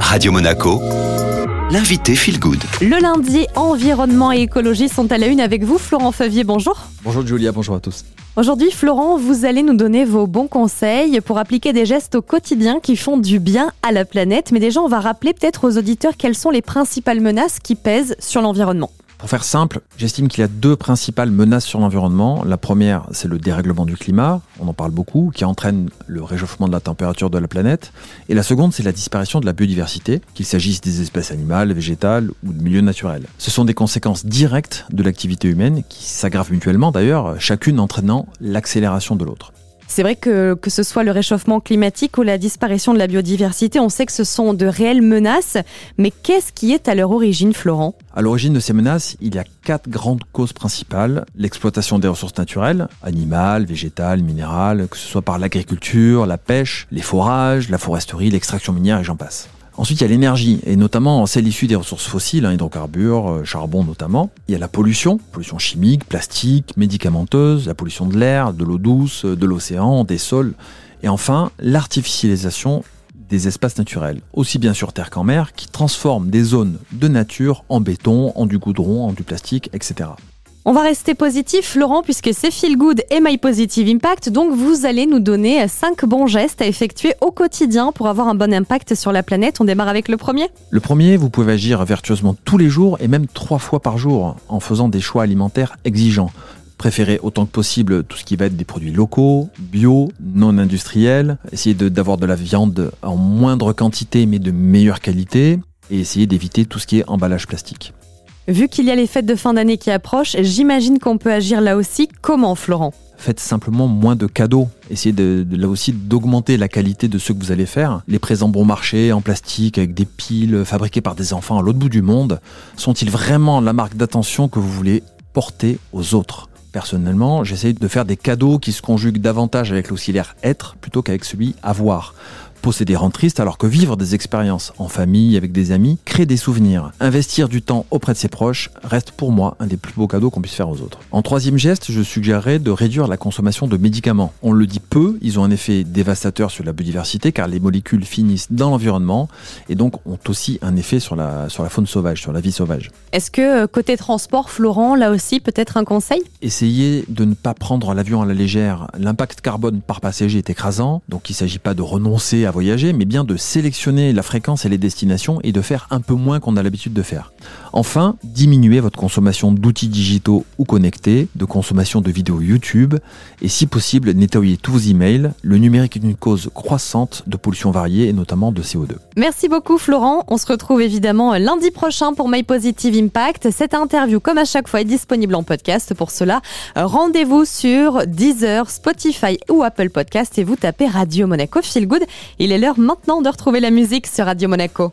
Radio Monaco, l'invité Feel Good. Le lundi, environnement et écologie sont à la une avec vous, Florent Favier, bonjour. Bonjour Julia, bonjour à tous. Aujourd'hui, Florent, vous allez nous donner vos bons conseils pour appliquer des gestes au quotidien qui font du bien à la planète. Mais déjà, on va rappeler peut-être aux auditeurs quelles sont les principales menaces qui pèsent sur l'environnement. Pour faire simple, j'estime qu'il y a deux principales menaces sur l'environnement. La première, c'est le dérèglement du climat, on en parle beaucoup, qui entraîne le réchauffement de la température de la planète. Et la seconde, c'est la disparition de la biodiversité, qu'il s'agisse des espèces animales, végétales ou de milieux naturels. Ce sont des conséquences directes de l'activité humaine qui s'aggravent mutuellement d'ailleurs, chacune entraînant l'accélération de l'autre. C'est vrai que que ce soit le réchauffement climatique ou la disparition de la biodiversité, on sait que ce sont de réelles menaces. Mais qu'est-ce qui est à leur origine, Florent? À l'origine de ces menaces, il y a quatre grandes causes principales. L'exploitation des ressources naturelles, animales, végétales, minérales, que ce soit par l'agriculture, la pêche, les forages, la foresterie, l'extraction minière et j'en passe. Ensuite, il y a l'énergie, et notamment celle issue des ressources fossiles, hein, hydrocarbures, euh, charbon notamment. Il y a la pollution, pollution chimique, plastique, médicamenteuse, la pollution de l'air, de l'eau douce, de l'océan, des sols. Et enfin, l'artificialisation des espaces naturels, aussi bien sur terre qu'en mer, qui transforment des zones de nature en béton, en du goudron, en du plastique, etc. On va rester positif, Laurent, puisque c'est Feel Good et My Positive Impact. Donc, vous allez nous donner 5 bons gestes à effectuer au quotidien pour avoir un bon impact sur la planète. On démarre avec le premier Le premier, vous pouvez agir vertueusement tous les jours et même trois fois par jour en faisant des choix alimentaires exigeants. Préférez autant que possible tout ce qui va être des produits locaux, bio, non industriels. Essayez d'avoir de, de la viande en moindre quantité mais de meilleure qualité. Et essayez d'éviter tout ce qui est emballage plastique. Vu qu'il y a les fêtes de fin d'année qui approchent, j'imagine qu'on peut agir là aussi. Comment, Florent? Faites simplement moins de cadeaux. Essayez de, là aussi d'augmenter la qualité de ce que vous allez faire. Les présents bon marché en plastique avec des piles fabriquées par des enfants à l'autre bout du monde sont-ils vraiment la marque d'attention que vous voulez porter aux autres? Personnellement, j'essaye de faire des cadeaux qui se conjuguent davantage avec l'auxiliaire être plutôt qu'avec celui avoir posséder rend triste alors que vivre des expériences en famille, avec des amis, crée des souvenirs. Investir du temps auprès de ses proches reste pour moi un des plus beaux cadeaux qu'on puisse faire aux autres. En troisième geste, je suggérerais de réduire la consommation de médicaments. On le dit peu, ils ont un effet dévastateur sur la biodiversité car les molécules finissent dans l'environnement et donc ont aussi un effet sur la, sur la faune sauvage, sur la vie sauvage. Est-ce que euh, côté transport, Florent, là aussi peut-être un conseil? Essayez de ne pas prendre l'avion à la légère. L'impact carbone par passager est écrasant, donc il ne s'agit pas de renoncer à voyager, mais bien de sélectionner la fréquence et les destinations et de faire un peu moins qu'on a l'habitude de faire. Enfin, diminuez votre consommation d'outils digitaux ou connectés, de consommation de vidéos YouTube et si possible, nettoyez tous vos emails. Le numérique est une cause croissante de pollution variée et notamment de CO2. Merci beaucoup Florent. On se retrouve évidemment lundi prochain pour My Positive Impact. Cette interview, comme à chaque fois, est disponible en podcast. Pour cela, rendez-vous sur Deezer, Spotify ou Apple Podcast et vous tapez Radio Monaco Feel Good. Il est l'heure maintenant de retrouver la musique sur Radio Monaco.